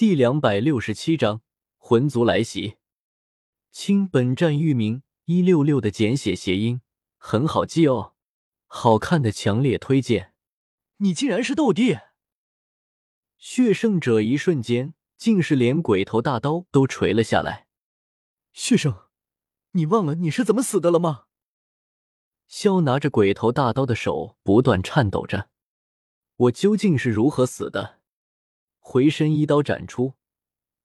第两百六十七章魂族来袭。亲，本站域名一六六的简写谐音，很好记哦。好看的强烈推荐。你竟然是斗帝！血圣者一瞬间竟是连鬼头大刀都垂了下来。血圣，你忘了你是怎么死的了吗？萧拿着鬼头大刀的手不断颤抖着。我究竟是如何死的？回身一刀斩出，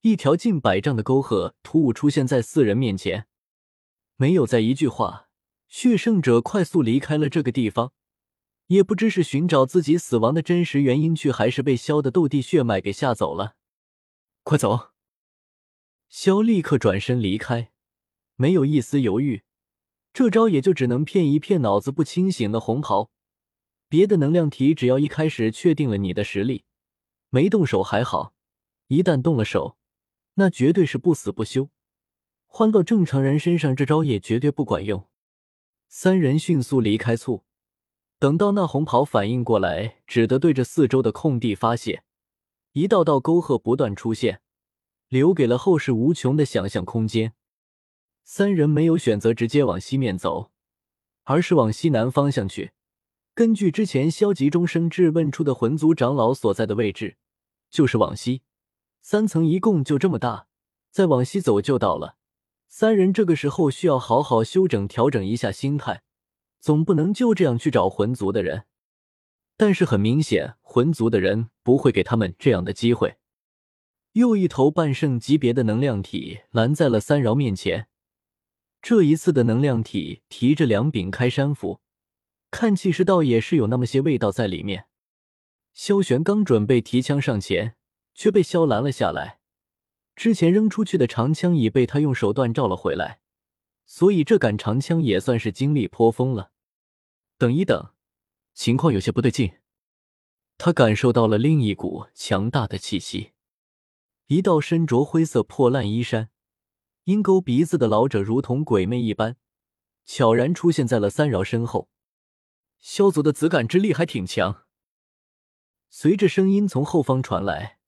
一条近百丈的沟壑突兀出现在四人面前。没有再一句话，血圣者快速离开了这个地方。也不知是寻找自己死亡的真实原因去，还是被萧的斗帝血脉给吓走了。快走！萧立刻转身离开，没有一丝犹豫。这招也就只能骗一骗脑子不清醒的红袍。别的能量体，只要一开始确定了你的实力。没动手还好，一旦动了手，那绝对是不死不休。换到正常人身上，这招也绝对不管用。三人迅速离开簇，等到那红袍反应过来，只得对着四周的空地发泄，一道道沟壑不断出现，留给了后世无穷的想象空间。三人没有选择直接往西面走，而是往西南方向去。根据之前消极中生质问出的魂族长老所在的位置。就是往西，三层一共就这么大，再往西走就到了。三人这个时候需要好好休整、调整一下心态，总不能就这样去找魂族的人。但是很明显，魂族的人不会给他们这样的机会。又一头半圣级别的能量体拦在了三饶面前。这一次的能量体提着两柄开山斧，看气势倒也是有那么些味道在里面。萧玄刚准备提枪上前，却被萧拦了下来。之前扔出去的长枪已被他用手段召了回来，所以这杆长枪也算是经历颇丰了。等一等，情况有些不对劲。他感受到了另一股强大的气息。一道身着灰色破烂衣衫、鹰钩鼻子的老者，如同鬼魅一般，悄然出现在了三饶身后。萧族的子感之力还挺强。随着声音从后方传来，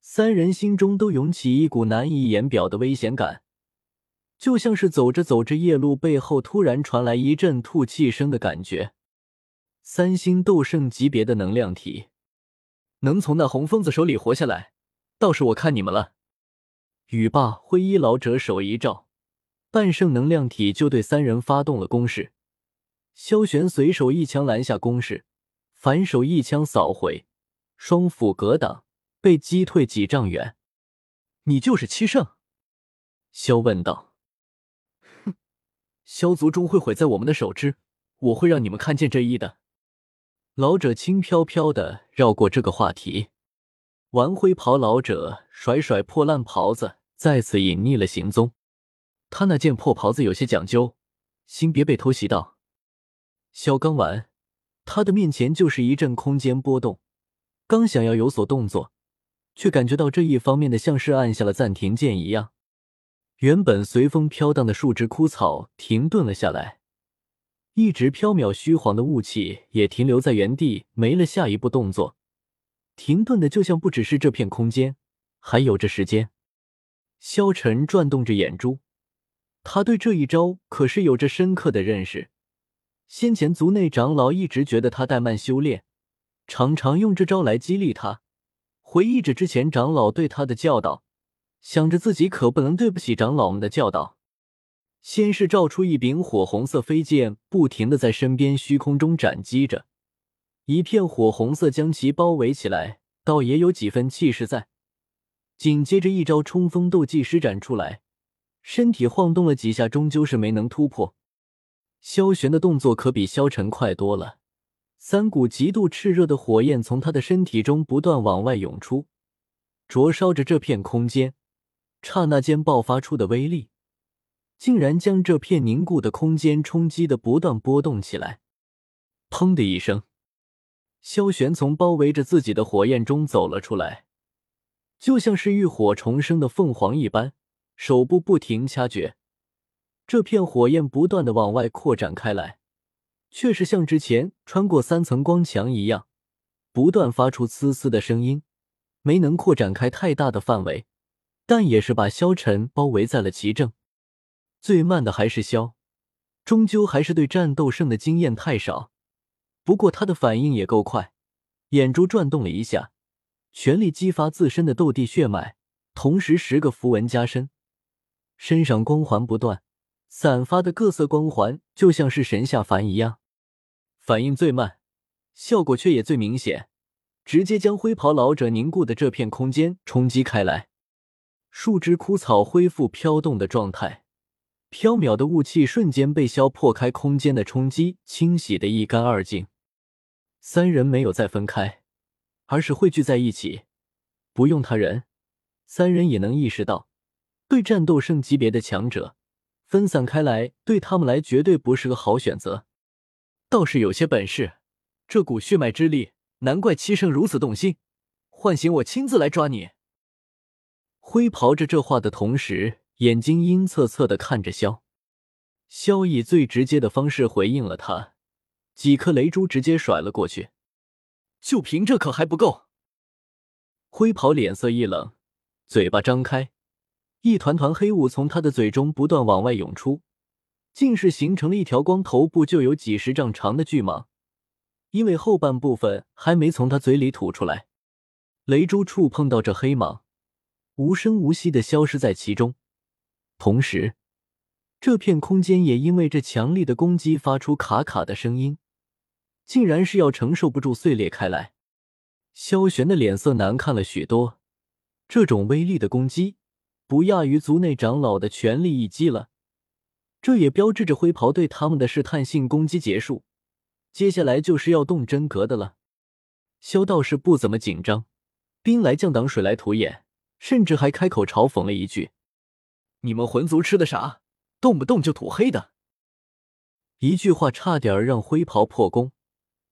三人心中都涌起一股难以言表的危险感，就像是走着走着，夜路背后突然传来一阵吐气声的感觉。三星斗圣级别的能量体，能从那红疯子手里活下来，倒是我看你们了。语罢，灰衣老者手一照，半圣能量体就对三人发动了攻势。萧玄随手一枪拦下攻势，反手一枪扫回。双斧格挡，被击退几丈远。你就是七圣？萧问道。哼，萧族终会毁在我们的手之，我会让你们看见这一的。老者轻飘飘的绕过这个话题。玩灰袍老者甩甩破烂袍子，再次隐匿了行踪。他那件破袍子有些讲究，心别被偷袭到。萧刚完，他的面前就是一阵空间波动。刚想要有所动作，却感觉到这一方面的像是按下了暂停键一样。原本随风飘荡的树枝枯草停顿了下来，一直飘渺虚晃的雾气也停留在原地，没了下一步动作。停顿的就像不只是这片空间，还有这时间。萧晨转动着眼珠，他对这一招可是有着深刻的认识。先前族内长老一直觉得他怠慢修炼。常常用这招来激励他，回忆着之前长老对他的教导，想着自己可不能对不起长老们的教导。先是照出一柄火红色飞剑，不停的在身边虚空中斩击着，一片火红色将其包围起来，倒也有几分气势在。紧接着一招冲锋斗技施展出来，身体晃动了几下，终究是没能突破。萧玄的动作可比萧晨快多了。三股极度炽热的火焰从他的身体中不断往外涌出，灼烧着这片空间。刹那间爆发出的威力，竟然将这片凝固的空间冲击的不断波动起来。砰的一声，萧玄从包围着自己的火焰中走了出来，就像是浴火重生的凤凰一般，手部不停掐诀，这片火焰不断的往外扩展开来。却是像之前穿过三层光墙一样，不断发出呲呲的声音，没能扩展开太大的范围，但也是把萧晨包围在了其正。最慢的还是萧，终究还是对战斗胜的经验太少。不过他的反应也够快，眼珠转动了一下，全力激发自身的斗帝血脉，同时十个符文加身，身上光环不断，散发的各色光环就像是神下凡一样。反应最慢，效果却也最明显，直接将灰袍老者凝固的这片空间冲击开来，树枝枯草恢复飘动的状态。飘渺的雾气瞬间被消破开空间的冲击清洗的一干二净，三人没有再分开，而是汇聚在一起。不用他人，三人也能意识到，对战斗圣级别的强者，分散开来对他们来绝对不是个好选择。倒是有些本事，这股血脉之力，难怪七圣如此动心，唤醒我亲自来抓你。灰袍着这话的同时。眼睛阴恻恻的看着萧，萧以最直接的方式回应了他，几颗雷珠直接甩了过去。就凭这可还不够？灰袍脸色一冷，嘴巴张开，一团团黑雾从他的嘴中不断往外涌出，竟是形成了一条光头部就有几十丈长的巨蟒，因为后半部分还没从他嘴里吐出来。雷珠触碰到这黑蟒，无声无息的消失在其中。同时，这片空间也因为这强力的攻击发出卡卡的声音，竟然是要承受不住碎裂开来。萧玄的脸色难看了许多，这种威力的攻击不亚于族内长老的全力一击了。这也标志着灰袍对他们的试探性攻击结束，接下来就是要动真格的了。萧道士不怎么紧张，兵来将挡，水来土掩，甚至还开口嘲讽了一句。你们魂族吃的啥？动不动就吐黑的。一句话差点让灰袍破功，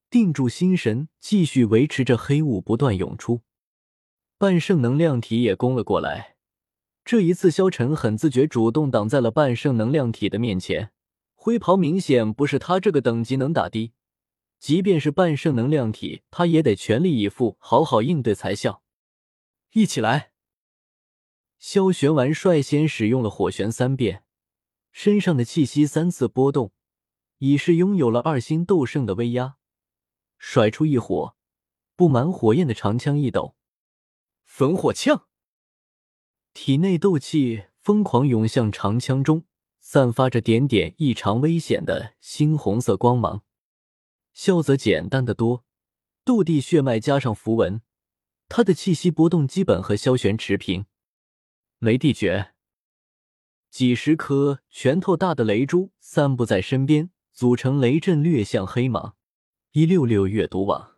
定住心神，继续维持着黑雾不断涌出。半圣能量体也攻了过来。这一次，萧晨很自觉，主动挡在了半圣能量体的面前。灰袍明显不是他这个等级能打的，即便是半圣能量体，他也得全力以赴，好好应对才笑。一起来。萧玄完率先使用了火旋三变，身上的气息三次波动，已是拥有了二星斗圣的威压。甩出一火，布满火焰的长枪一抖，焚火枪。体内斗气疯狂涌向长枪中，散发着点点异常危险的猩红色光芒。萧则简单的多，斗帝血脉加上符文，他的气息波动基本和萧玄持平。雷帝诀，几十颗拳头大的雷珠散布在身边，组成雷阵，略像黑蟒。一六六阅读网。